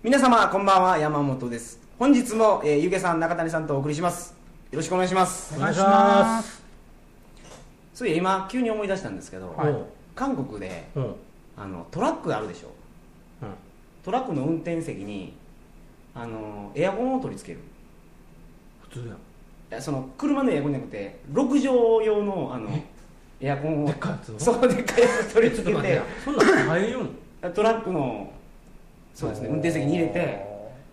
皆様こんばんは山本です。本日も、えー、ゆげさん中谷さんとお送りします。よろしくお願いします。お願いします。そういや今急に思い出したんですけど、はい。韓国でうん。うんあのトラックあるでしょ。トラックの運転席にあのエアコンを取り付ける。普通やん。いやその車のエアコンじゃなくて6畳用のあのエアコンをでっかいやつを？そうでっかいやつ取り付けて。そんなん買えよ。トラックのそうですね。運転席に入れて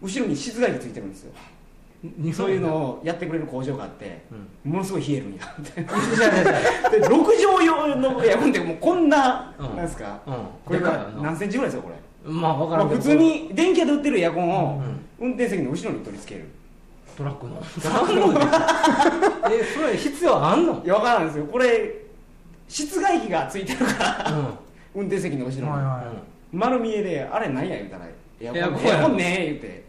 後ろに室外機ついてるんですよ。にそういうのをやってくれる工場があってうん。ものすごい冷えるんやみたいなじゃあじゃあじゃで6畳用のエアコンってもうこんな、うん。なんですか？あうん。これが何センチぐらいですかこれ、まあ分かまあ、らんけど。普通に電気屋で売ってるエアコンをうん。運転席の後ろに取り付ける。トラックの。えそれ必要あんの？いや分からんですよ。これ室外機がついてるから。運転席の後ろに、はいは丸見えであれ何や言うたらエアコンエアコンねえ言うて。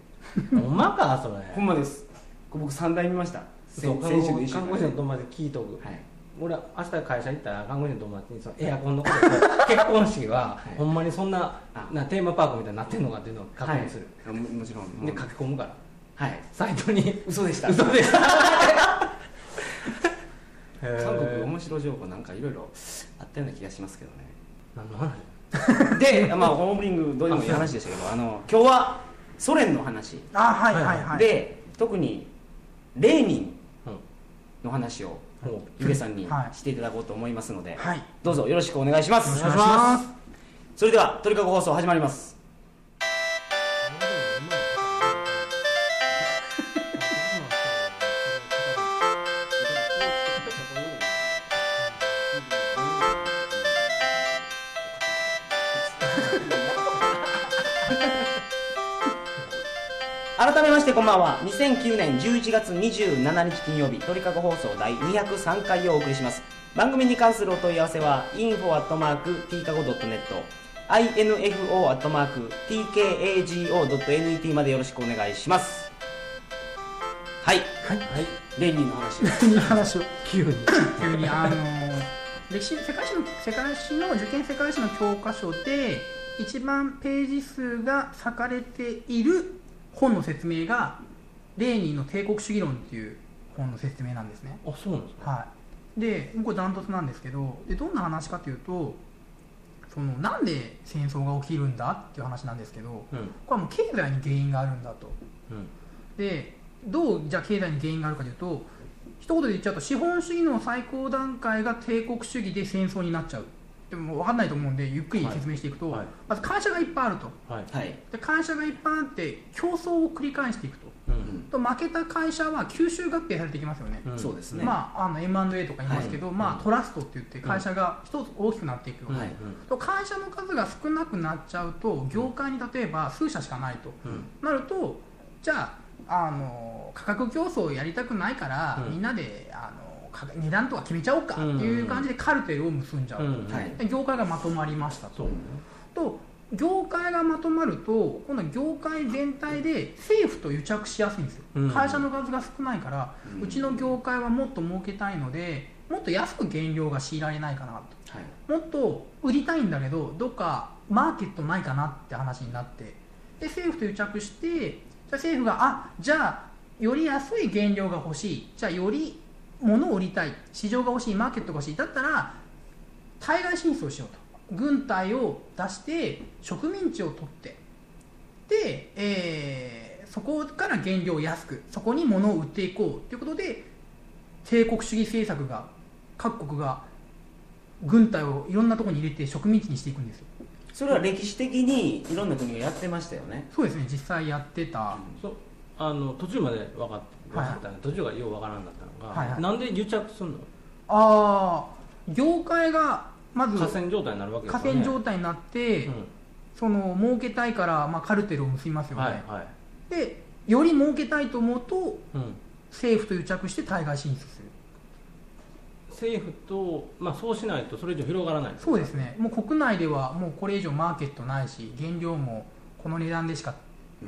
うんほんまかそれ。ほんまです。僕3台見ました。先週の一週間。看護師の友達に聞いとく。はい。俺明日会社行ったら看護師の友達にそのエアコンのことと結婚式ははい。ほんまにそんなあ。なテーマパークみたいになってんのかっていうのを確認する、はい。ももちろん。で書き込むから。はい。サイトに。嘘でした。嘘でした。韓国面白情報なんかいろいろあったような気がしますけどね。何の話？で、まあ、オープニングどうでもいい話でしたけどあの今日はソ連の話、あはいはいはい。で特にレーニンうん。の話をほゆげさんにはい。していただこうと思いますので、はい。どうぞよろしくお願いします。お願いします。それでは鳥かご放送始まりますしてこんばんは。2009年11月27日金曜日鳥かご放送第203回をお送りします。番組に関するお問い合わせは info.tkago.net info.tkago.net までよろしくお願いします。はい。はい。はい。レンリンの話。を急に話を。急に。急にあの歴史世界史の世界史の受験世界史の教科書で一番ページ数が割かれている本の説明がレーニンの帝国主義論っていう本の説明なんですね。あそうなんですか？はい、でこれダントツなんですけどでどんな話かというとそのなんで戦争が起きるんだっていう話なんですけどうん。これはもう経済に原因があるんだと。うん。でどうじゃあ経済に原因があるかというと一言で言っちゃうと資本主義の最高段階が帝国主義で戦争になっちゃうでも分かんないと思うんでゆっくり説明していくと、はい。はい。まず会社がいっぱいあると。はい。はい、で会社がいっぱいあって競争を繰り返していくと。うんと負けた会社は吸収合併されていきますよね、うん。そうですね、まあ、あの M&A とか言いますけど、はい。まあ、トラストって言って会社が一つ大きくなっていくよ、はい。と会社の数が少なくなっちゃうと業界に例えば数社しかないと。うん。なるとじゃああの価格競争をやりたくないから、うん。みんなであのか値段とか決めちゃおうかっていう感じでカルテルを結んじゃう、うん。はい。で業界がまとまりましたと。と業界がまとまると今度は業界全体で政府と癒着しやすいんですよ、うん。会社の数が少ないから、ううんちの業界はもっと儲けたいのでもっと安く原料が強いられないかなはい。ともっと売りたいんだけどどっかマーケットないかなって話になって。で政府と癒着してじゃあ政府があじゃあより安い原料が欲しい。じゃあより物を売りたい。市場が欲しいマーケットが欲しい。だったら対外進出をしようと。軍隊を出して植民地を取って。で、えーそこから原料を安くそこに物を売っていこう。ということで帝国主義政策が各国が軍隊をいろんなところに入れて植民地にしていくんですよ。それは歴史的にいろんな国がやってましたよね。そうですね。実際やってた。そう。あの途中まで分かっ分はいかったね、途中がよう分からんだったのが、はいはい。なんで癒着するの？ああ業界がまず河川状態になるわけですよ河ね川状態になって、うん。その儲けたいから、まあ、カルテルを結びますよね、はいはい。でより儲けたいと思うとうん。政府と癒着して対外進出する。政府と、まあ、そうしないとそれ以上広がらないそうですね。もう国内ではもうこれ以上マーケットないし原料もこの値段でしか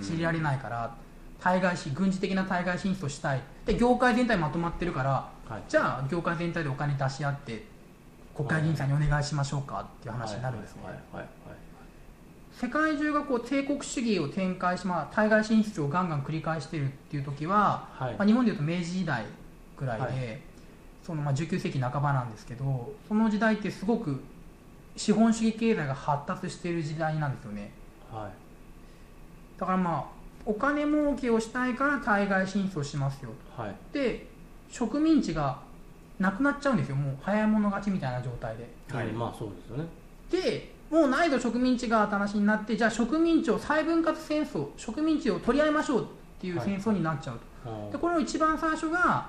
仕入れられないから、対外し軍事的な対外進出をしたい。で業界全体まとまってるからはい。じゃあ業界全体でお金出し合って国会議員さんにお願いしましょうかっていう話になるんですね、世界中がこう帝国主義を展開し、まあ、対外進出をガンガン繰り返してるっていう時は、はい。まあ、日本でいうと明治時代ぐらいで、はい。そのまあ19世紀半ばなんですけどその時代ってすごく資本主義経済が発達している時代なんですよね。はい。だからまあお金儲けをしたいから対外進出をしますよはい。で植民地がなくなっちゃうんですよ。もう早い者勝ちみたいな状態で。はい。うんまあそうですよね。でもうないと植民地が話になってじゃあ植民地を再分割戦争植民地を取り合いましょうっていう戦争になっちゃうと、あーでこれの一番最初が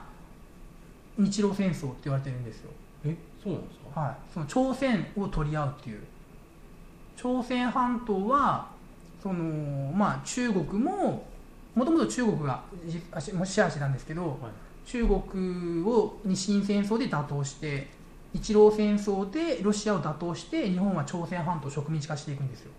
日露戦争って言われてるんですよ、えそうなんですか？はい、その朝鮮を取り合うっていう。朝鮮半島はその、まあ、中国ももともと中国が支配してたんですけど、はい。中国を日清戦争で打倒して日露戦争でロシアを打倒して日本は朝鮮半島を植民地化していくんですよ。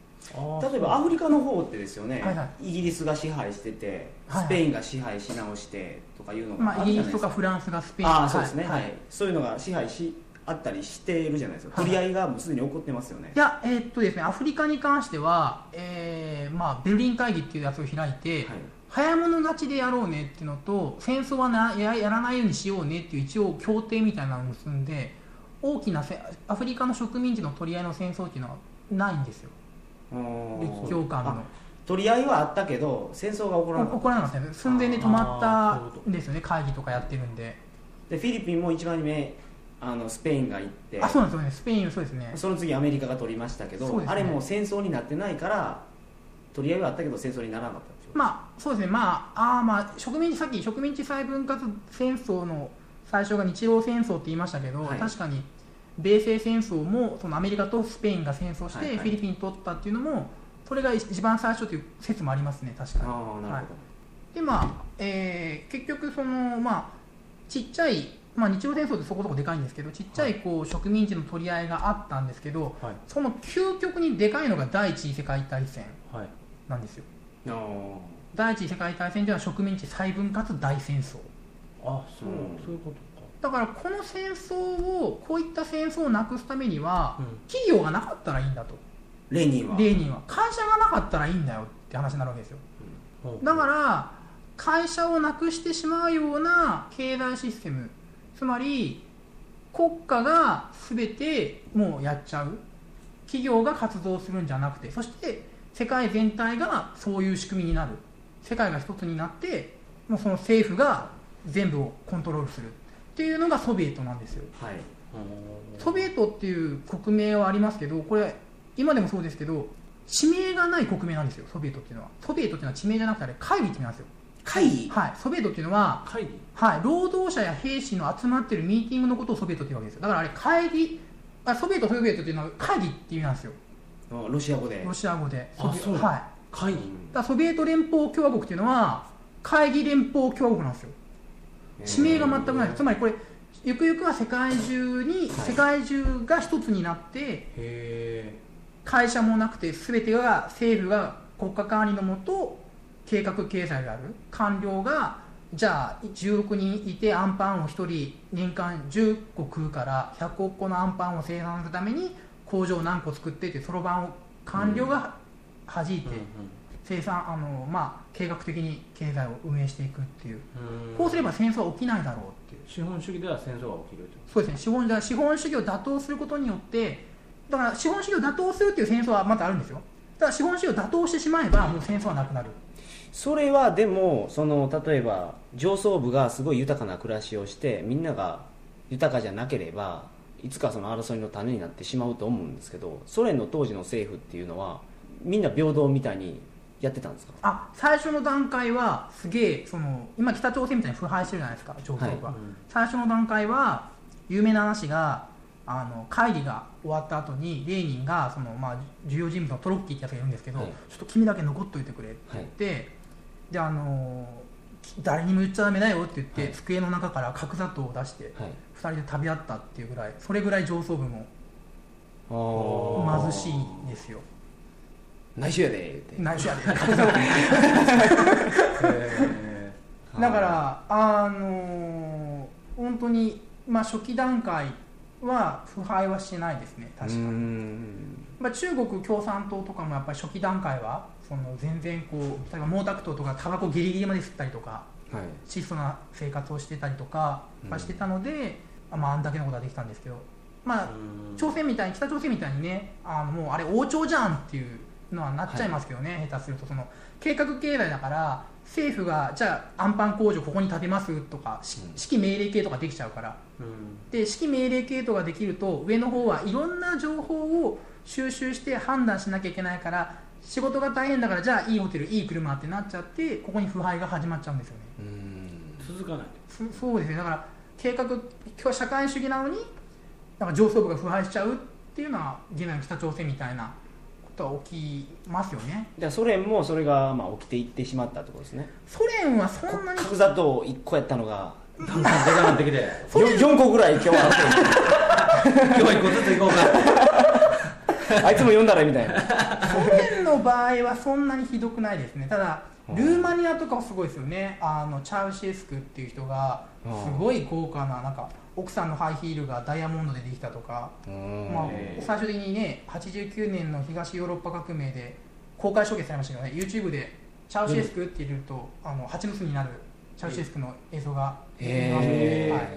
例えばアフリカの方ってですよね、はいはイギリスが支配しててスペインが支配し直してとかいうのまあ、があるじゃないですか、イギリスとかフランスがスペイン。ああそうですね、ははい。い。そういうのが支配しあったりしているじゃないですか、はい。取り合いがもうすでに起こってますよね。いや、えーっとですね、アフリカに関しては、えーまあ、ベルリン会議っていうやつを開いて、はい。早物勝ちでやろうねっていうのと、戦争はなややらないようにしようねっていう一応協定みたいなのを結んで、大きなせアフリカの植民地の取り合いの戦争っていうのはないんですよ、あー。列強間の。あ。取り合いはあったけど戦争が起こらなかっ起こらなかったよね。寸前で止まったんですよね、会議とかやってるんで。たでフィリピンも一番初めあのスペインが行ってあ、そうなんですよね、スペイン、そうですね。その次アメリカが取りましたけど、ね。あれも戦争になってないから取り合いはあったけど戦争にならなかったまあそうですね。まああーまあ植民地さっき植民地再分割戦争の最初が日露戦争って言いましたけど、はい。確かに米西戦争もそのアメリカとスペインが戦争してはいはい。フィリピン取ったっていうのもそれが一番最初という説もありますね確かに。ああなるほど、でまあ、えー結局そのまあちっちゃいまあ日露戦争ってそこそこでかいんですけどちっちゃいこう植民地の取り合いがあったんですけどはい。その究極にでかいのが第一次世界大戦はい。なんですよ。あ第一次世界大戦では植民地再分割大戦争。あそう、うん。そういうことだからこの戦争をこういった戦争をなくすためにはか、企業がなかったらいいんだと。ーレーニンは。レーニンは。会社がなかったらいいんだよって話になるわけですよ。うん。だから会社をなくしてしまうような経済システムつまり国家が全てもうやっちゃう。企業が活動するんじゃなくてそして世界全体がそういう仕組みになる。世界が一つになってもうその政府が全部をコントロールする。っていうのがソビエトなんですよ。はい。うんソビエトっていう国名はありますけどこれ今でもそうですけど地名がない国名なんですよソビエトっていうのは。ソビエトっていうのは地名じゃなくてあれ会議って意味なんですよ会議。はいソビエトっていうのは、会議。はい、労働者や兵士の集まってるミーティングのことをソビエトっていうわけですよ。だからあれ会議あソビエトソビエトっていうのは会議っていう意味なんですよ。あロシア語で。ロシア語で。あそうはい、会議。らソビエト連邦共和国っていうのは会議連邦共和国なんですよ。地名が全くない。つまりこれゆくゆくは世界中に、はい。世界中が一つになって会社もなくて全てが政府が国家管理のもと計画経済である。官僚がじゃあ16人いてアンパンを1人年間10個食うから100億個のアンパンを生産するために工場を何個作ってってそろばんを官僚が弾いて生産あの、まあ、計画的に経済を運営していくっていう。こうすれば戦争は起きないだろうっていう。資本主義では戦争が起きるとそうですね。資本資本主義を打倒することによってだから資本主義を打倒するっていう戦争はまたあるんですよ。だから資本主義を打倒してしまえばもう戦争はなくなるそれはでもその例えば上層部がすごい豊かな暮らしをしてみんなが豊かじゃなければいつかその争いの種になってしまうと思うんですけどソ連の当時の政府っていうのはみんな平等みたいにやってたんですか？あ最初の段階はすげえその今北朝鮮みたいに腐敗してるじゃないですか上層部が、はい。最初の段階は有名な話があの会議が終わった後にレーニンがその、まあ、重要人物のトロッキーってやつがいるんですけど、はい。ちょっと君だけ残っといてくれって言って、であの誰にも言っちゃダメだよって言って、はい。机の中から角砂糖を出してはい。2人で食べ合ったっていうぐらいそれぐらい上層部もあ貧しいんですよ。内緒やで。言うて内緒やで。へだからあの本当にまあ初期段階は腐敗はしてないですね確か。に、うん。まあ、中国共産党とかもやっぱり初期段階はその全然こう例えば毛沢東とかタバコギリギリまで吸ったりとかはい。質素な生活をしてたりとかはしてたので、まあ、あんだけのことができたんですけど、まあ、朝鮮みたいに北朝鮮みたいにねあのもうあれ王朝じゃんっていうのはなっちゃいますけどね、下手するとその計画経済だから政府がじゃあアンパン工場ここに建てますとかしうん。指揮命令系とかできちゃうから。うん。で指揮命令系統ができると上の方はいろんな情報を収集して判断しなきゃいけないから仕事が大変だからじゃあいいホテルいい車ってなっちゃってここに腐敗が始まっちゃうんですよね。うん。続かない。そそうですね。だから計画今日は社会主義なのになんか上層部が腐敗しちゃうっていうのは現在の北朝鮮みたいなことは起きますよね。じゃあソ連もそれがまあ起きていってしまったってことですね。ソ連はそんなに。角砂糖1個やったのがだんだんでかなってきて 4, 4個ぐらい今日は 今日は一個ずつ行こうか。あいつも読んだらみたいな。ソ連の場合はそんなにひどくないですね。ただうん。ルーマニアとかはすごいですよね。あのチャウシェスクっていう人がうん。すごい豪華ななんか奥さんのハイヒールがダイヤモンドでできたとか、うん。まあ最終的にね89年の東ヨーロッパ革命で公開処刑されましたけどね。YouTube でチャウシェスクって入れると、あの蜂の巣になるチャウシェスクの映像が出てますのではい。なる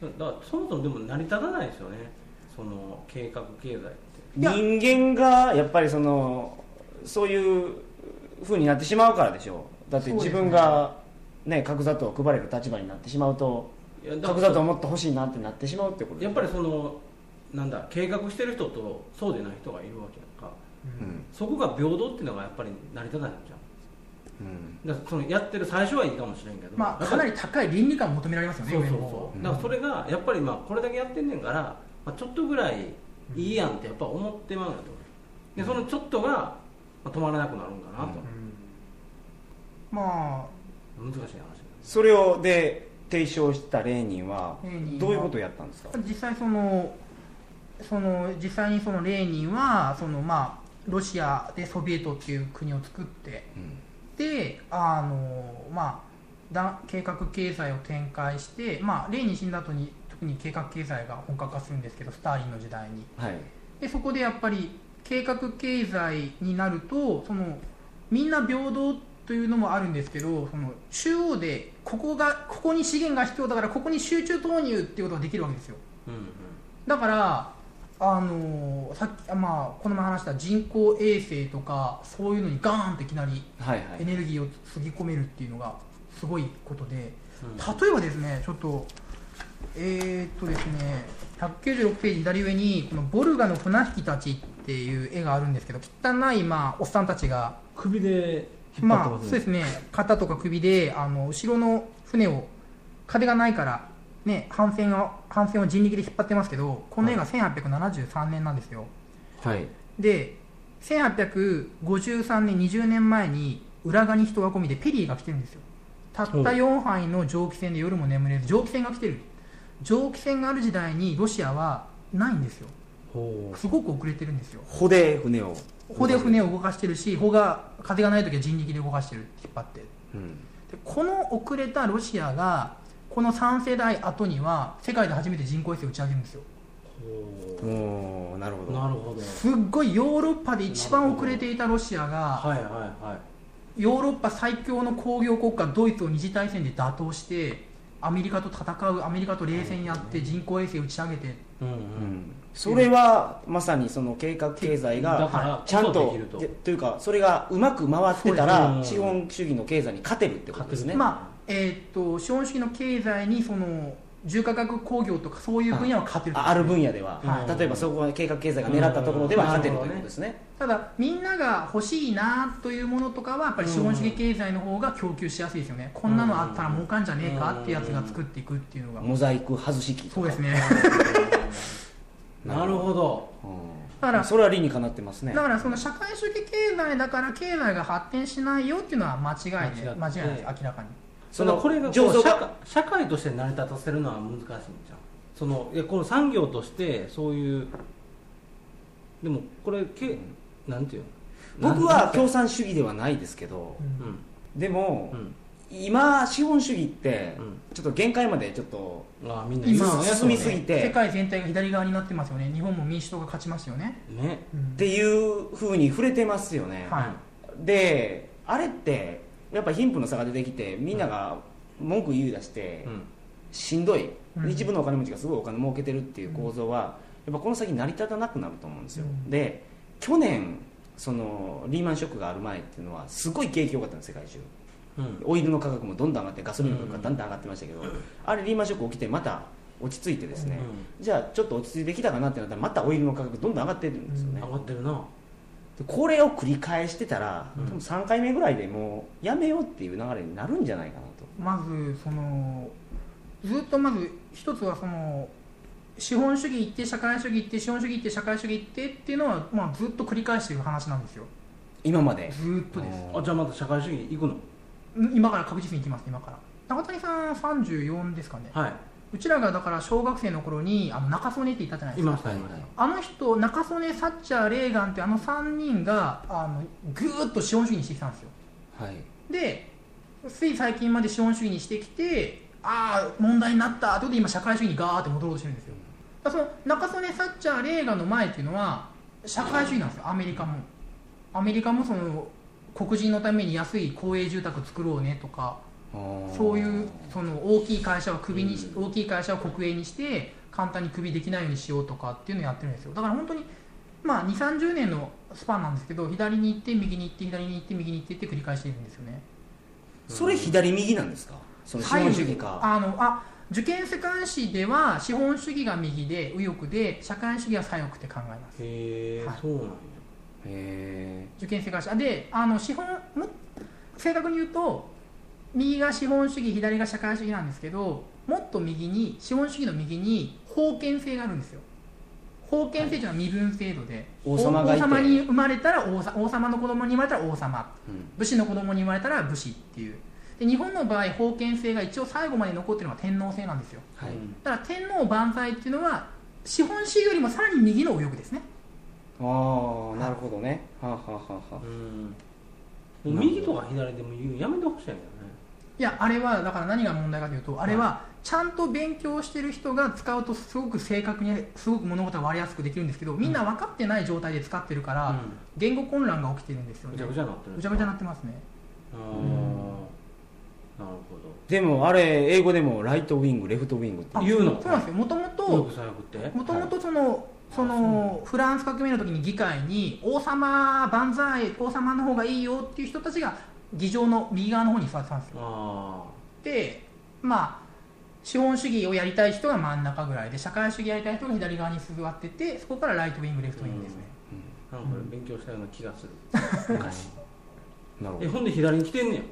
ほど。だからそもそもでも成り立たないですよね。その計画経済って人間がやっぱりそのそういうふうになってしまうからでしょ。うだって自分がね角砂糖を配れる立場になってしまうといやだ角砂糖もっと欲しいなってなってしまうってことやっぱりそのなんだ計画してる人とそうでない人がいるわけやんか。うん。そこが平等っていうのがやっぱり成り立たないんじゃん。うん。だからそのやってる最初はいいかもしれんけどまあ、かなり高い倫理観を求められますよねそうそうそう。だからそれがやっぱりまあこれだけやってんねんから、まあ、ちょっとぐらいいいやんってやっぱ思ってまうんだと思うでそのちょっとがまあ止まらなくなるんかなと、まあ。難しい話それをで提唱したレーニンはどういうことをやったんですか？実際そのその実際にそのレーニンはそのまあロシアでソビエトっていう国を作ってうん。であのまあだ計画経済を展開してまあレーニン死んだ後に特に計画経済が本格化するんですけどスターリンの時代に。はい。でそこでやっぱり計画経済になるとそのみんな平等というのもあるんですけどその中央でここがここに資源が必要だからここに集中投入っていうことができるわけですよ。うんうん。だからあのさっき、まあ、この前話した人工衛星とかそういうのにガーンっていきなりエいネルギーをつぎ込めるっていうのがすごいことでうん。例えばですねちょっとえー、っとですね196ページ左上にこのボルガの船引きたちっていう絵があるんですけど汚い、まあ、おっさんたちが首でまあますそうですね。肩とか首であの後ろの船を風がないからね帆船を帆船を人力で引っ張ってますけどこの絵が1873年なんですよ、はい。で1853年20年前に浦賀に人が込みでペリーが来てるんですよ。たった4杯の蒸気船で夜も眠れず蒸気船が来てる蒸気船がある時代にロシアはないんですよ。ほすごく遅れてるんですよ。帆で船を。帆で船を動かしてるし帆が風がない時は人力で動かしてる引っ張って。うん。でこの遅れたロシアがこの3世代後には世界で初めて人工衛星を打ち上げるんですよ。おーなるほうど。なるほど。すっごいヨーロッパで一番遅れていたロシアがはいはいはい。ヨーロッパ最強の工業国家ドイツを二次大戦で打倒してアメリカと戦うアメリカと冷戦やって人工衛星打ち上げて。うんううん。んそれはまさにその計画経済だがちゃんこと。というかそれがうまく回ってたら資本主義の経済に勝てるってことですね。まあえーっと資本主義の経済にその重化学工業とかそういう分野は勝てるあある分野では、はい例えばそこは計画経済が狙ったところでは勝てるということですねただみんなが欲しいなというものとかはやっぱり資本主義経済の方が供給しやすいですよね、こんなのあったら儲かんじゃねえかってやつが作っていくっていうのが、モザイク外し機そうですね。なるほど。うん。だからそれは理にかなってますね。だからその社会主義経済だから経済が発展しないよっていうのは間違いで間違いないです明らかに。そのこれが社会社会として成り立たせるのは難しいんじゃんそのいやこの産業としてそういうでもこれけなんていうの？僕は共産主義ではないですけどでも、うん。今資本主義ってうん。ちょっと限界までちょっとああみんな今は進みすぎて世界全体が左側になってますよね。日本も民主党が勝ちますよね、ね。っていうふうに触れてますよね、はい。であれってやっぱ貧富の差が出てきてみんなが文句言い出してうん。しんどい、うん。一部のお金持ちがすごいお金儲けてるっていう構造はやっぱこの先成り立たなくなると思うんですよ、うん。で去年そのリーマンショックがある前っていうのはすごい景気良かったんです世界中。うん。オイルの価格もどんどん上がってガソリンの価格がだんだん上がってましたけど、あれリーマンショック起きてまた落ち着いてですね、じゃあちょっと落ち着いてきたかなってなったらまたオイルの価格どんどん上がってるんですよね、上がってるな。でこれを繰り返してたら、うん。多分3回目ぐらいでもうやめようっていう流れになるんじゃないかなと。まずそのずっとまず一つはその資本主義行って社会主義行って資本主義行って社会主義行ってっていうのは、まあ、ずっと繰り返している話なんですよ。今まで？ずーっとです。ああじゃあまた社会主義行くの？今から確実に行きます。今から。中谷さん34ですかね。はい。うちらがだから小学生の頃にあの中曽根って言ったじゃないですか。いましたいましたあの人中曽根サッチャーレーガンってあの3人があのぐーっと資本主義にしてきたんですよ。はい。でつい最近まで資本主義にしてきてああ問題になったということで今社会主義にガーって戻ろうとしてるんですよその中曽根サッチャーレーガンの前っていうのは社会主義なんですよアメリカも。アメリカもその黒人のために安い公営住宅作ろうねとかそういうその大きい会社をクビにし、大きい会社を国営にして簡単にクビできないようにしようとかっていうのをやってるんですよ。だから本当にまあ2 3 0年のスパンなんですけど左に行って右に行って左に行って右に行ってって繰り返しているんですよね。それ左右なんですか？その資本主義か、あのあ受験世界史では資本主義が右で右翼で社会主義は左翼って考えます。へえはい。そうなんや。へ受験世界史。あであの資本も正確に言うと右が資本主義左が社会主義なんですけどもっと右に資本主義の右に封建制があるんですよ。封建制というのは身分制度で、王様がいて。王様に生まれたら王様の子供に生まれたら王様。ーうん武士の子供に生まれたら武士っていうで日本の場合封建制が一応最後まで残ってるのは天皇制なんですよ。はい。うんだから天皇万歳っていうのは資本主義よりもさらに右の右翼ですね。ああなるほどね。はあ、はあはあはあ。うん。もう右とか左でも言うやめてほしいんやけどね。いやあれはだから何が問題かというとあれはちゃんと勉強してる人が使うとすごく正確にすごく物事が割りやすくできるんですけどみんな分かってない状態で使ってるから、言語混乱が起きてるんですよね。ぐちゃぐちゃになってるぐちゃぐちゃになってますね。あーなるほでもあれ英語でもライトウィングレフトウィングってあ言うの。そうなんですよ。もともともともとそのそのフランス革命の時に議会に王様万歳王様の方がいいよっていう人たちが議場の右側の方に座ってたんですよ。あでまあ資本主義をやりたい人が真ん中ぐらいで社会主義やりたい人が左側に座っててそこからライトウィングレフトウィングですね、あなんかこれ勉強したような気がする。昔。なるほど。えほんで左に来てんねや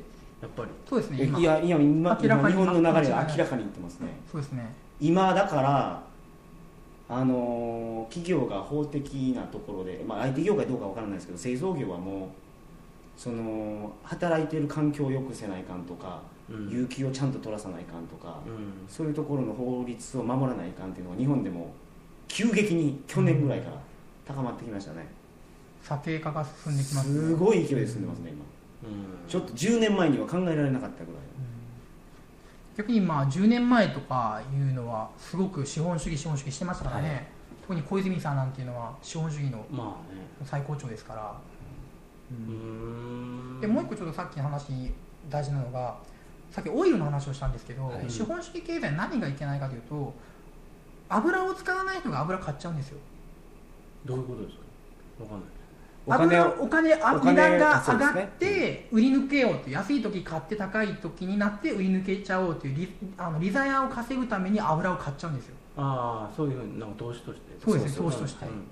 やっぱり。そうですねいや今明らかに今日本の流れが明らかに言ってますね。そうですね。今だからあのー企業が法的なところで、まあ、IT 業界どうかわからないですけど製造業はもうその働いている環境を良くせないかんとか、うん。有給をちゃんと取らさないかんとか、うん。そういうところの法律を守らないかんっていうのが日本でも急激に去年ぐらいから高まってきましたね、査定化が進んできますね。すごい勢いで進んでますね今。うんちょっと10年前には考えられなかったぐらい逆にまあ10年前とかいうのはすごく資本主義資本主義してましたからね、はい。特に小泉さんなんていうのは資本主義のまあね。最高潮ですから、うーん。でもう一個ちょっとさっきの話に大事なのがさっきオイルの話をしたんですけど、はい。資本主義経済何がいけないかというと油を使わない人が油買っちゃうんですよ。どういうことですか？わかんないお金お金値段が上がって売り抜けようって安い時買って高い時になって売り抜けちゃおうというリあのリザヤを稼ぐために油を買っちゃうんですよ。ああそういうふうになんか投資として。そうですね投資として。うん。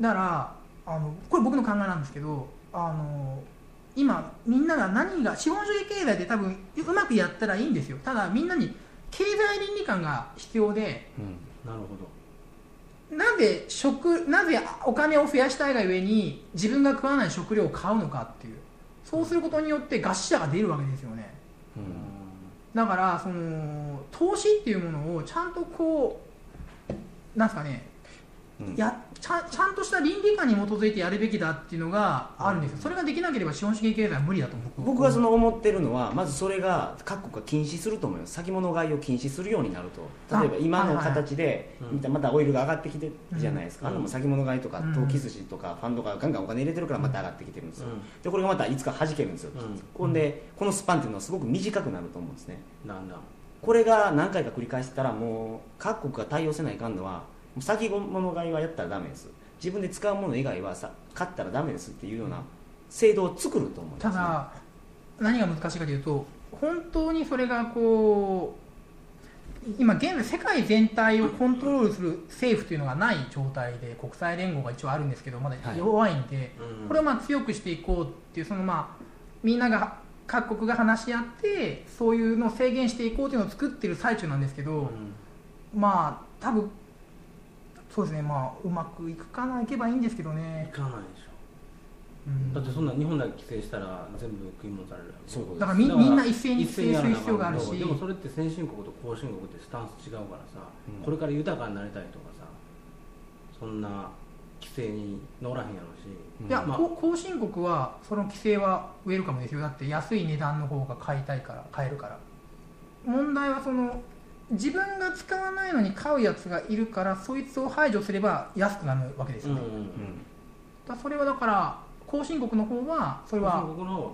だからあのこれ僕の考えなんですけどあの今みんなが何が資本主義経済って多分うまくやったらいいんですよ。ただみんなに経済倫理観が必要でうん。なるほどなぜ食なぜお金を増やしたいがゆえに自分が食わない食料を買うのかっていう。そうすることによって餓死者が出るわけですよね。うん。だからその投資っていうものをちゃんとこうなんですかねうんやちゃんちゃんとした倫理観に基づいてやるべきだっていうのがあるんですよ、それができなければ資本主義経済は無理だと僕僕がその思ってるのはまずそれが各国が禁止すると思います。先物買いを禁止するようになると。例えばあ今の形でまたオイルが上がってきてるじゃないですか、うん。あのも先物買いとかうん。投機筋とかファンドがガンガンお金入れてるからまた上がってきてるんですよ、うでこれがまたいつか弾けるんですよ、うん。ほんでこのスパンっていうのはすごく短くなると思うんですね。んなんだ。これが何回か繰り返してたらもう各国が対応せないかんのは先物買いはやったらダメです。自分で使うもの以外はさ買ったらダメですっていうような制度を作ると思うんです、ね、ただ何が難しいかというと本当にそれがこう今現在世界全体をコントロールする政府というのがない状態で国際連合が一応あるんですけどまだはい。弱いんで、うん。これをまあ強くしていこうっていうそのまあみんなが各国が話し合ってそういうのを制限していこうというのを作ってる最中なんですけど、うん。まあ多分そうですね。まあうまくいくかないけばいいんですけどいね、かないでしうん。ょだってそんな日本だけ規制したら全部食い物されるそう。だからみみんな一斉に規制する必要があるし。でもそれって先進国と後進国ってスタンス違うからさ、うん。これから豊かになりたいとかさそんな規制に乗らへんやろし、いや、まあ後進国はその規制はウェルカムですよ。だって安い値段の方が買いたいから買えるから。問題はその自分が使わないのに買うやつがいるからそいつを排除すれば安くなるわけですよね、うんうんだそれはだから後進国の方はそれは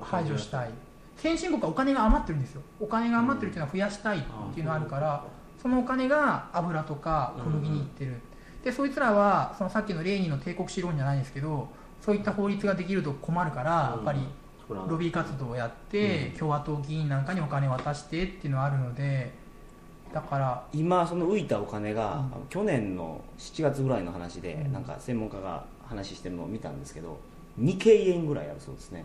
排除したい。先進国はお金が余ってるんですよ。お金が余ってるっていうのは増やしたいっていうのがあるから、そのお金が油とか小麦にいってる、でそいつらはそのさっきのレーニンの帝国史論じゃないですけどそういった法律ができると困るから、やっぱりロビー活動をやって、うん。共和党議員なんかにお金を渡してっていうのはあるのでだから今その浮いたお金が、うん。あの去年の7月ぐらいの話で、うん。なんか専門家が話してるのを見たんですけど2京円ぐらいあるそうですね。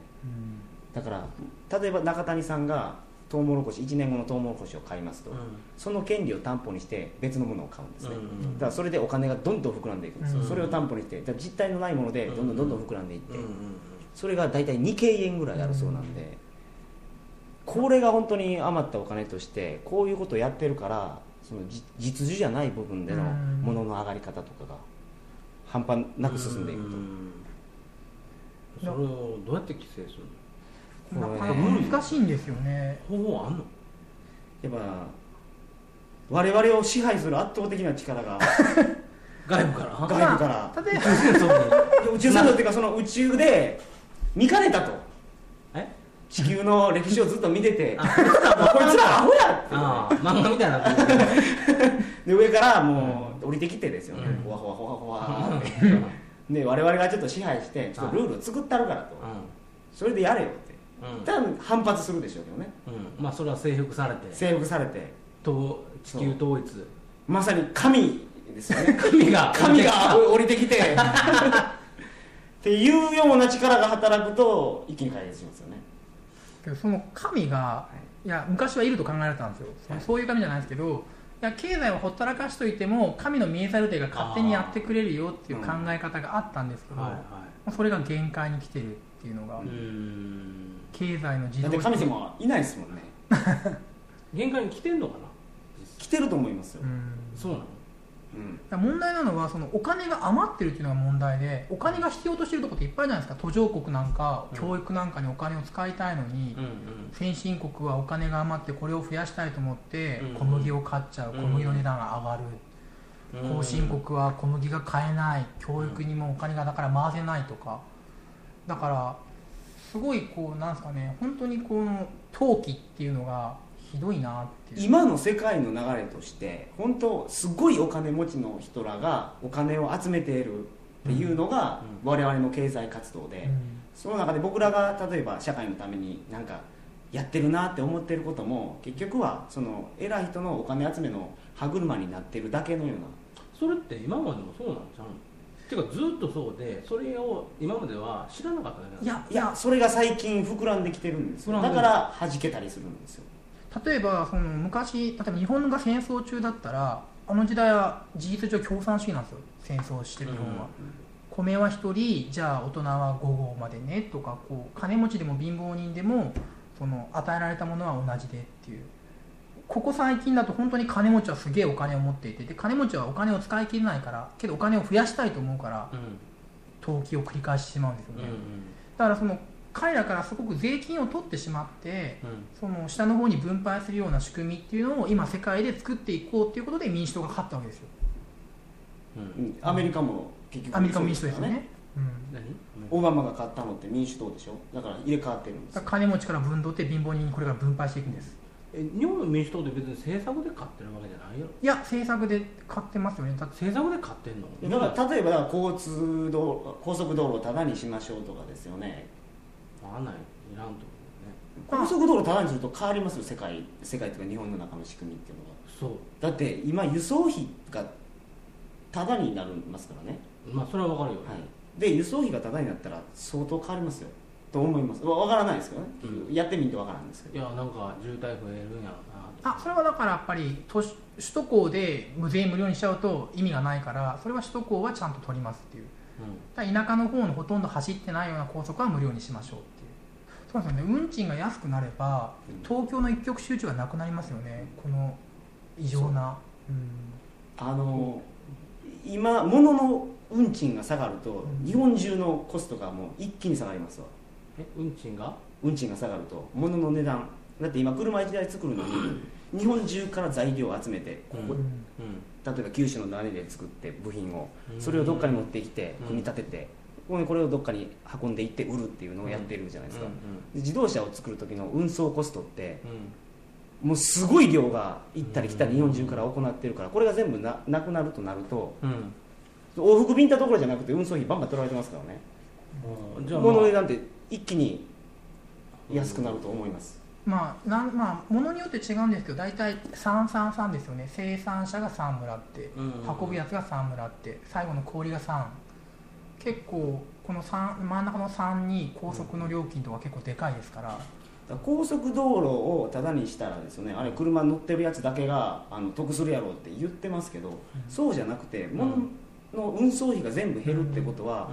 だから例えば中谷さんがトウモロコシ1年後のトウモロコシを買いますと、うん。その権利を担保にして別のものを買うんですね、うんだからそれでお金がどんどん膨らんでいくんですよ、うんそれを担保にして実体のないものでどんどんどんどん膨らんでいって、うんうんそれが大体2京円ぐらいあるそうなんで、これが本当に余ったお金としてこういうことをやってるからそのじ実需じゃない部分でのうん。ものの上がり方とかが半端なく進んでいくと、うん。それをどうやって規制するの？なかなか難しいんですよね。方法あんの？やっぱ我々を支配する圧倒的な力が 外部から？外部から。まあ例えば。宇宙戦争っていうかその宇宙で見かねたと。え地球の歴史をずっと見てて。あこいつら。アホやって。漫画みたいなで上からもう降りてきてですよね、うん。ほわほわほわほわって。で我々がちょっと支配してちょっとルールを作ったるからと。それでやれよって。うん。多分反発するでしょうけどね。うん。まあそれは征服されて。征服されて。と地球統一。まさに神ですよね。神が。神が 降りてきて。っていうような力が働くと一気に解決しますよねけどその神がい。や昔はいると考えられてたんですよ、はい。そういう神じゃないですけどいや経済をほったらかしといても神の見えざる手が勝手にやってくれるよっていう考え方があったんですけど、それが限界に来てるっていうのが、経済の自動だって神様はいないですもんね。限界に来てんのかな。来てると思いますよ。う、ん。そうなの？うん。問題なのはそのお金が余ってるっていうのが問題でお金が必要としてるところっていっぱいじゃないですか。途上国なんかうん。教育なんかにお金を使いたいのに、うん先進国はお金が余ってこれを増やしたいと思ってうん小麦を買っちゃう。うん小麦の値段が上がる、うん後進国は小麦が買えない。教育にもお金がだから回せないとか。だからすごいこうなんですかね。本当にこの投機っていうのがひどいなっていう。今の世界の流れとして本当すごいお金持ちの人らがお金を集めているっていうのがうん。我々の経済活動で、その中で僕らが例えば社会のためになんかやってるなって思ってることも結局はその偉い人のお金集めの歯車になってるだけのような。それって今までもそうなんちゃうの？てかずっとそうでそれを今までは知らなかっただけなんいやいやそれが最近膨らんできてるんですだから弾けたりするんですよ例えばその昔例えば日本が戦争中だったらあの時代は事実上共産主義なんですよ。戦争してる日本は、米は1人じゃあ大人は5合までねとかこう金持ちでも貧乏人でもその与えられたものは同じでっていう。ここ最近だと本当に金持ちはすげえお金を持っていてで金持ちはお金を使い切れないからけどお金を増やしたいと思うからうん。投機を繰り返してしまうんですよね、うんうん。だからその彼らからすごく税金を取ってしまってその下の方に分配するような仕組みっていうのを今世界で作っていこうっていうことで民主党が勝ったわけですよ。うん。うん。うんアメリカも結局アメリカ民主党ですよね。うん。何？オバマが勝ったのって民主党でしょ？だから入れ替わってるんです金持ちから分取って貧乏人にこれから分配していくんです。え日本の民主党って別に政策で勝ってるわけじゃないよいや政策で買ってますよね。だって。政策で勝ってんの？だから例えば交通道高速道路をタダにしましょうとかですよねわかんないいらんと思まあ高速道路をタダにすると変わりますよ世界世界というか日本の中の仕組みっていうのが。う。よねだって今輸送費がタダになりますからね、そうまあそれはわかるよ、はい、で輸送費がタダになったら相当変わりますよ。と思います？わわからないですけどね、うやってみるとわからないんですけど。いやなんか渋滞増えるんやろなと。あそれはだからやっぱり都市首都高で無税無料にしちゃうと意味がないからそれは首都高はちゃんと取りますっていう。だから田舎の方のほとんど走ってないような高速は無料にしましょうそうですよね。運賃が安くなればうん。東京の一極集中がなくなりますよね。この異常なうん。あの今物の運賃が下がるとうん。日本中のコストがもう一気に下がりますわえ運賃が運賃が下がると物の値段だって今車1台作るのに日本中から材料を集めてここうん。例えば九州の何で作って部品をうんそれをどっかに持ってきてうん。組み立ててここにこれをどっかに運んでいって売るっていうのをやってるじゃないですか。うんで自動車を作る時の運送コストってうん。もうすごい量が行ったり来たり日本中から行ってるからこれが全部ななくなるとなると往復便ったところじゃなくて運送費バンバン取られてますからね。うん。じゃあ、まあ。物の値段って一気に安くなると思います。まあなんまあ物によって違うんですけど大体333ですよね。生産者が3村ってうん運ぶやつが3村って最後の氷が3結構この3真ん中の3に高速の料金とか結構でかいですから、高速道路をタダにしたらですよねあれ車に乗ってるやつだけがあの得するやろうって言ってますけど、そうじゃなくて物の運送費が全部減るってことは、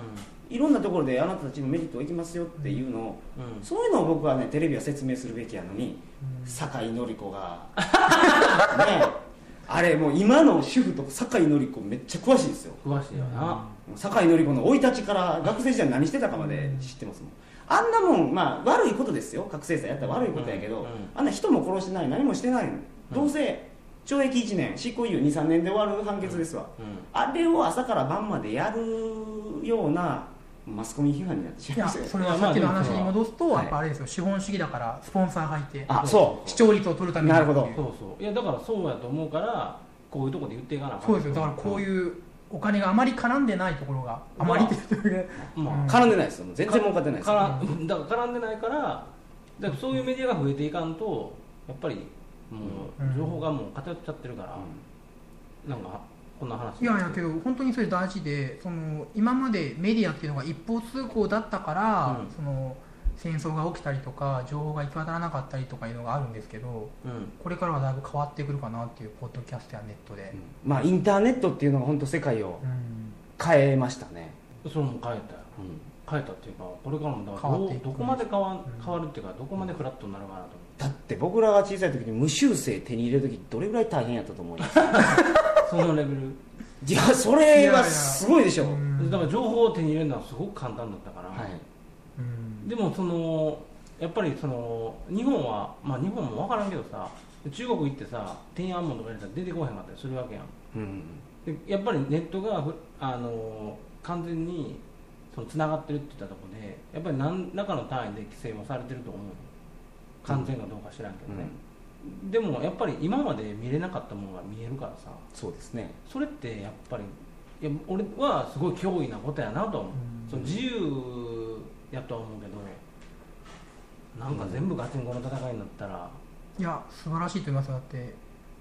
いろんなところであなたたちのメリットがいきますよっていうのを、うん。うん。そういうのを僕はねテレビは説明するべきやのに酒井紀子が ねあれもう今の主婦と酒井紀子めっちゃ詳しいですよ。詳しいよな、酒井紀子の生い立ちから学生時代何してたかまで知ってますもん。あんなもんまあ悪いことですよ。覚醒剤やったら悪いことやけど、うんうんあんな人も殺してない何もしてないの、どうせ懲役1年執行猶予23年で終わる判決ですわ、うん。あれを朝から晩までやるようなマスコミ批判になってしまいますよ。それはさっきの話に戻すとはいやっぱあれですよ資本主義だからスポンサーがいてあそう。視聴率を取るためになるほど。そうそう。いやだからそうやと思うからこういうところで言っていかなあかん。そうですよ。だからこういうお金があまり絡んでないところがあまりって言ってるまあ、うん。絡んでないですよ。全然儲かってないですよ。からだから絡んでないからだからそういうメディアが増えていかんとやっぱりもうん。う情報がもう偏っちゃってるから、なんかこんな話。いやいやけど本当にそれ大事でその今までメディアっていうのが一方通行だったから、うん。その戦争が起きたりとか情報が行き渡らなかったりとかいうのがあるんですけどうん。これからはだいぶ変わってくるかなっていうポッドキャストやネットで、うん。まあインターネットっていうのが本当世界をうん。変えましたね、それも変えたよ。変えたっていうかこれからもだからど変わっていうくどこまで変わうん。変わるっていうかどこまでフラットになるかなとだって僕らが小さい時に無修正手に入れる時どれぐらい大変やったと思います思う そのレベル。いやそれはすごいでしょ。うん。だから情報を手に入れるのはすごく簡単だったから、はい。うんでもそのやっぱりその日本はまあ日本も分からんけどさ中国行ってさ天安門とか入れたら出てこへんかったりするわけやん。うん。でやっぱりネットがふあの完全にその繋がってるって言ったところでやっぱり何らかの単位で規制はされてると思う。完全かどうか知らんけどね、でもやっぱり今まで見れなかったものが見えるからさ。そうですね。それってやっぱりいや俺はすごい脅威なことやなと思う、うん。その自由やとは思うけどなんか全部ガチンコの戦いになったら、いや素晴らしいと思いますよ。だって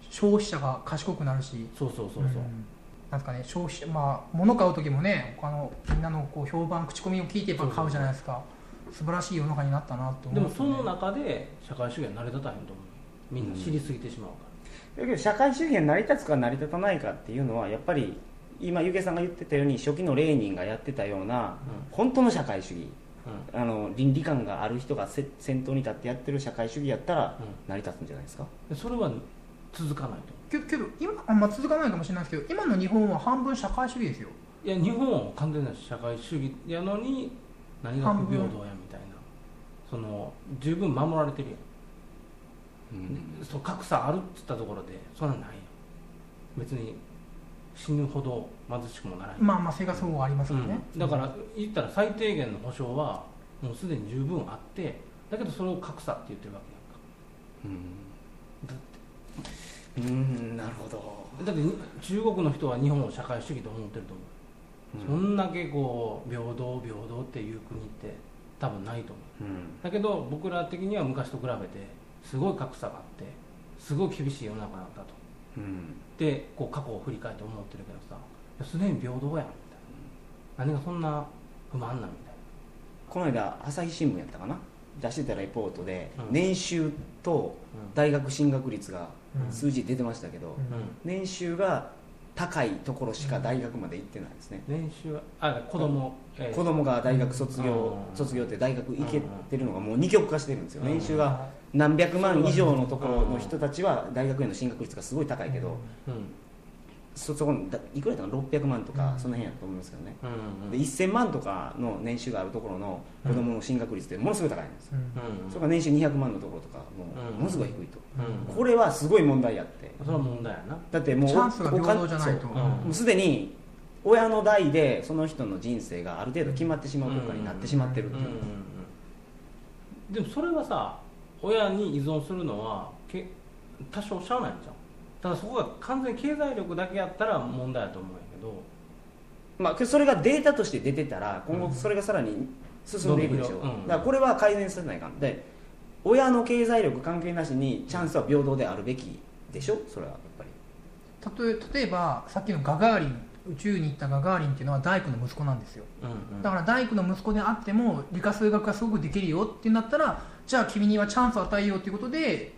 消費者が賢くなるし。そうそうそうそう、ん。なんですかね消費者まあ物買う時もね他のみんなのこう評判口コミを聞いてやっぱ買うじゃないですか。素晴らしい世の中になったなと思でう。ねもその中で社会主義は成り立たへんと思う。みんな知りすぎてしまうかだけど社会主義が成り立つか成り立たないかっていうのはやっぱり今ゆげさんが言ってたように初期のレーニンがやってたような本当の社会主義。ら、うんあの倫理観がある人がせ先頭に立ってやってる社会主義やったらうん。成り立つんじゃないですか、でそれは続かないと。けけど今あんま続かないかもしれないですけど今の日本は半分社会主義ですよ。いや日本は完全な社会主義やのに何が不平等やみたいな。その十分守られてるやん。うん。そう格差あるっつったところでそんなんないよ別に死ぬほど貧しくもならない、まあまあ生活保護はありますよね、うん。だから言ったら最低限の保障はもうすでに十分あってだけどそれを格差って言ってるわけやんか。だうんうんなるほど。だってに中国の人は日本を社会主義と思ってると思う、そんだけこう平等平等っていう国って多分ないと思う。うん。だけど僕ら的には昔と比べてすごい格差があってすごい厳しい世の中なんだと。うんでこう過去を振り返って思ってるけどさすでに平等やんみたいな。何がそんな不満なんみたいこの間朝日新聞やったかな？出してたレポートで、うん。年収と大学進学率がうん。数字出てましたけど、年収が高いところしか大学まで行ってないですね、年収はあ子供、えー。子供が大学卒業、うん。卒業って大学行けてるのがもう二極化してるんですよ、うん。年収が何百万以上のところの人たちは大学への進学率がすごい高いけど、うんそそこのだいくらだったかな？600万とかうん。その辺やと思いますけどね、うんで1000万とかの年収があるところの子供の進学率ってものすごい高いんですよ、うんうんそれが年収200万のところとかもうん。うものすごい低いと、うん。これはすごい問題やって。それは問題やな。だってもうチャンスが平等じゃないと。もうすでに親の代でその人の人生がある程度決まってしまうとかになってしまってるっていう、でもそれはさ親に依存するのはけ多少しゃあないんじゃんただそこが完全に経済力だけやったら問題やと思うんやけど。まあ、それがデータとして出てたら今後それがさらに進んでいくでしょう、ん。だからこれは改善させないかん。で親の経済力関係なしにチャンスは平等であるべきでしょ？それはやっぱり。例え例えばさっきのガガーリン宇宙に行ったガガーリンっていうのは大工の息子なんですよ。うんうん。だから大工の息子であっても理科数学がすごくできるよってなったらじゃあ君にはチャンスを与えようということで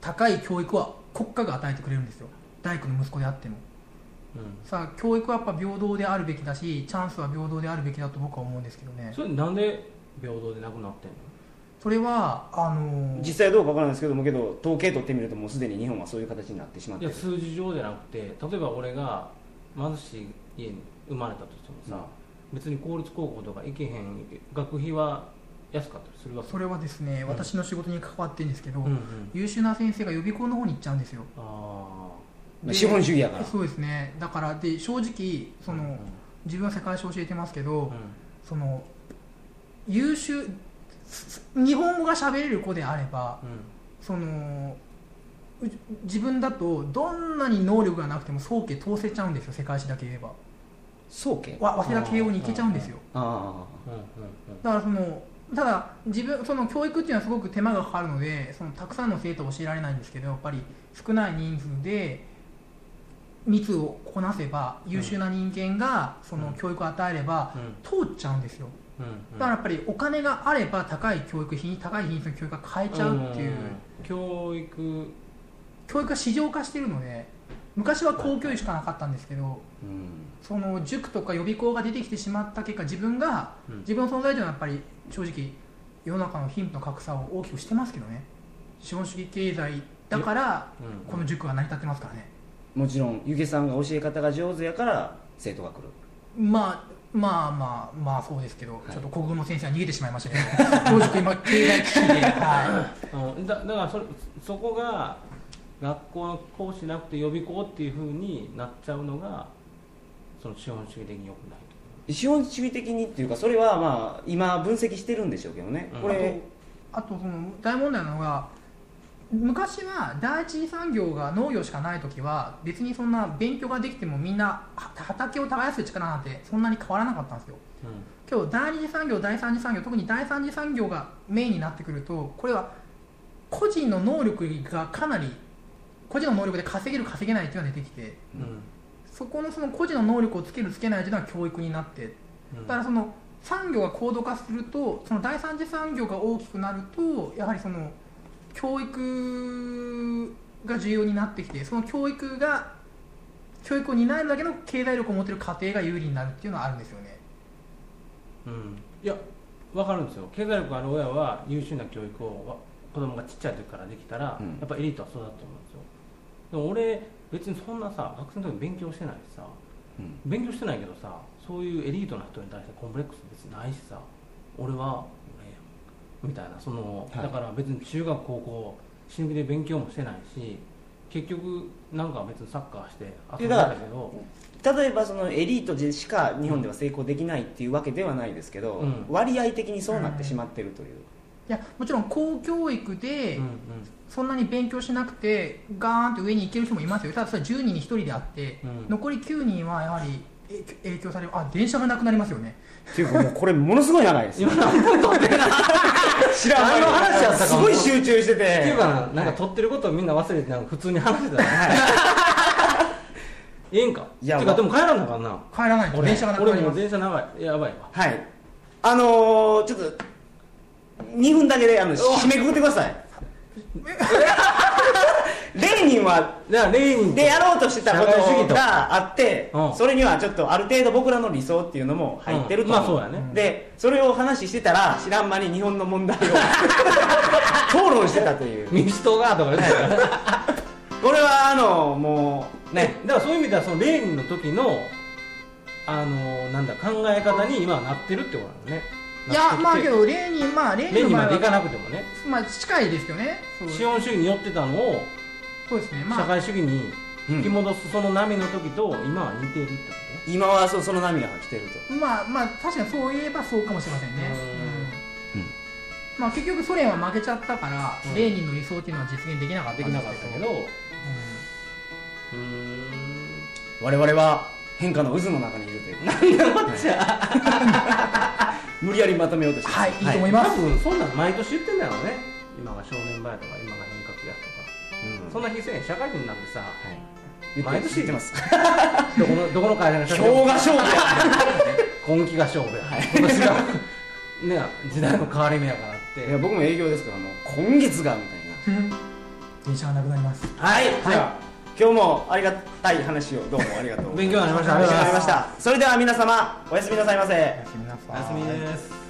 高い教育は国家が与えてくれるんですよ。大工の息子であっても。うん。さあ教育はやっぱ平等であるべきだしチャンスは平等であるべきだと僕は思うんですけどね。それなんで平等でなくなってんの？それはあのー実際どうかわからないですけどもけど統計取ってみるともうすでに日本はそういう形になってしまっいてる。や数字上じゃなくて例えば俺が貧しい家に生まれたとしてもさ、別に公立高校とか行けへん学費は安かったりするわけ？それはですね、うん。私の仕事に関わってるんですけど、うんうん。優秀な先生が予備校の方に行っちゃうんですよ。あまあ資本主義やから。そうですね。だからで正直その、うん自分は世界史を教えてますけど、あその優秀す日本語が喋れる子であればうん。うんそのう自分だとどんなに能力がなくても早期通せちゃうんですよ。世界史だけ言えば。総計わ早稲田慶応に行けちゃうんですよ。だからそのただ自分その教育っていうのはすごく手間がかかるのでそのたくさんの生徒を教えられないんですけどやっぱり少ない人数で密をこなせば優秀な人間がその教育を与えればうん。通っちゃうんですよ。うん。うん。だからやっぱりお金があれば高い教育費高い品質の教育が買えちゃうっていう、ん。教育教育が市場化してるので昔は公教育しかなかったんですけどあうん。その塾とか予備校が出てきてしまった結果自分がうん。自分の存在というのはやっぱり正直世の中の貧富の格差を大きくしてますけどね。資本主義経済だからうん。この塾は成り立ってますからね。もちろんゆげさんが教え方が上手やから生徒が来る。まあまあまあまあそうですけど、い。ちょっと国語の先生は逃げてしまいましたけど 正直今経済危機で、はうん。だだからそれそこが学校の講師なくて予備校っていうふうになっちゃうのがその資本主義的に良くないと。資本主義的にっていうかそれはまあ今分析してるんでしょうけどね、うん。これい、あとその大問題なのが昔は第一次産業が農業しかない時は別にそんな勉強ができてもみんなは畑を耕す力なんてそんなに変わらなかったんですよ。今日第二次産業第三次産業特に第三次産業がメインになってくるとこれは個人の能力がかなり個人の能力で稼げる稼げないっていうのが出てきてうん。そこのその個人の能力をつけるつけないというのは教育になってうん。だからその産業が高度化するとその第三次産業が大きくなるとやはりその教育が重要になってきてその教育が教育を担えるだけの経済力を持っている家庭が有利になるっていうのはあるんですよね。うん。いや分かるんですよ。経済力ある親は優秀な教育をわ子供がちっちゃい時からできたら、うん。やっぱエリートは育つと思う。んでも俺別にそんなさ学生の時勉強してないしさ。うん。勉強してないけどさそういうエリートな人に対してコンプレックス別にないしさ。俺は俺やん。みたいな。その、はい。だから別に中学高校死ぬ気で勉強もしてないし結局なんか別にサッカーして遊んでたけど。例えばそのエリートでしか日本では成功できないっていうわけではないですけど、うん。割合的にそうなってしまってるという、いやもちろん公教育でうんうんそんなに勉強しなくてガーンと上に行ける人もいますよ。ただそれは10人に1人であって、うん。残り9人はやはり影響影響される。あ電車がなくなりますよね。っていうかもうこれものすごい長いです。よ今何も撮ってない知らない話やったかすごい集中してて。っていうかななんか撮ってることをみんな忘れてなんか普通に話してたね。ええんか？いやてかでも帰らなあかんな。帰らないと俺電車がなくな俺もります。電車長い。やばいわ。はい。あのー、ちょっと2分だけであの締めくくってください レーニンはレーニンでやろうとしてたことと。があって、うん。それにはちょっとある程度僕らの理想っていうのも入ってると思う、うん。まあそうやね。でそれを話してたら知らん間に日本の問題を 討論してたという。民主党がとか言ってたから これはあのもうね。だからそういう意味ではそのレーニンの時のあのなんだ考え方に今はなってるってことなのねいやまあけどどレーニンまあレーレーニンの場合ニンまで行かはなくてもね。まあ近いです。よね資本主義によってたのをそうですね。ま社あ会主義に引き戻すその波の時と今は似てるってこ今はそうその波が来てると。まあまあ確かにそう言えばそうかもしれませんね。うん。うん。まあ結局ソ連は負けちゃったから、うん。レーニンの理想っていうのは実現できなかったんとでたけど。うーん。我々は変化の渦の中にいるという。なんだこっちゃ 無理やりまとめようとして。はいい。いと思います、多分そんなの毎年言ってんだろうね。今が正念場やとか今が変革やとか。うん。そんな非正社会人になってさはい。毎年言ってます。どこのどこの会社の社今日が勝負や。今期が勝負や、今年がね時代の変わり目やからって。いや僕も営業ですからもう今月がみたいな。電車がなくなります。はい、じゃあ今日もありがたい話をどうもありがとうござい勉強になりました。ありがとうございました。それでは皆様おやすみなさいませ。おやすみなさい。おやすみです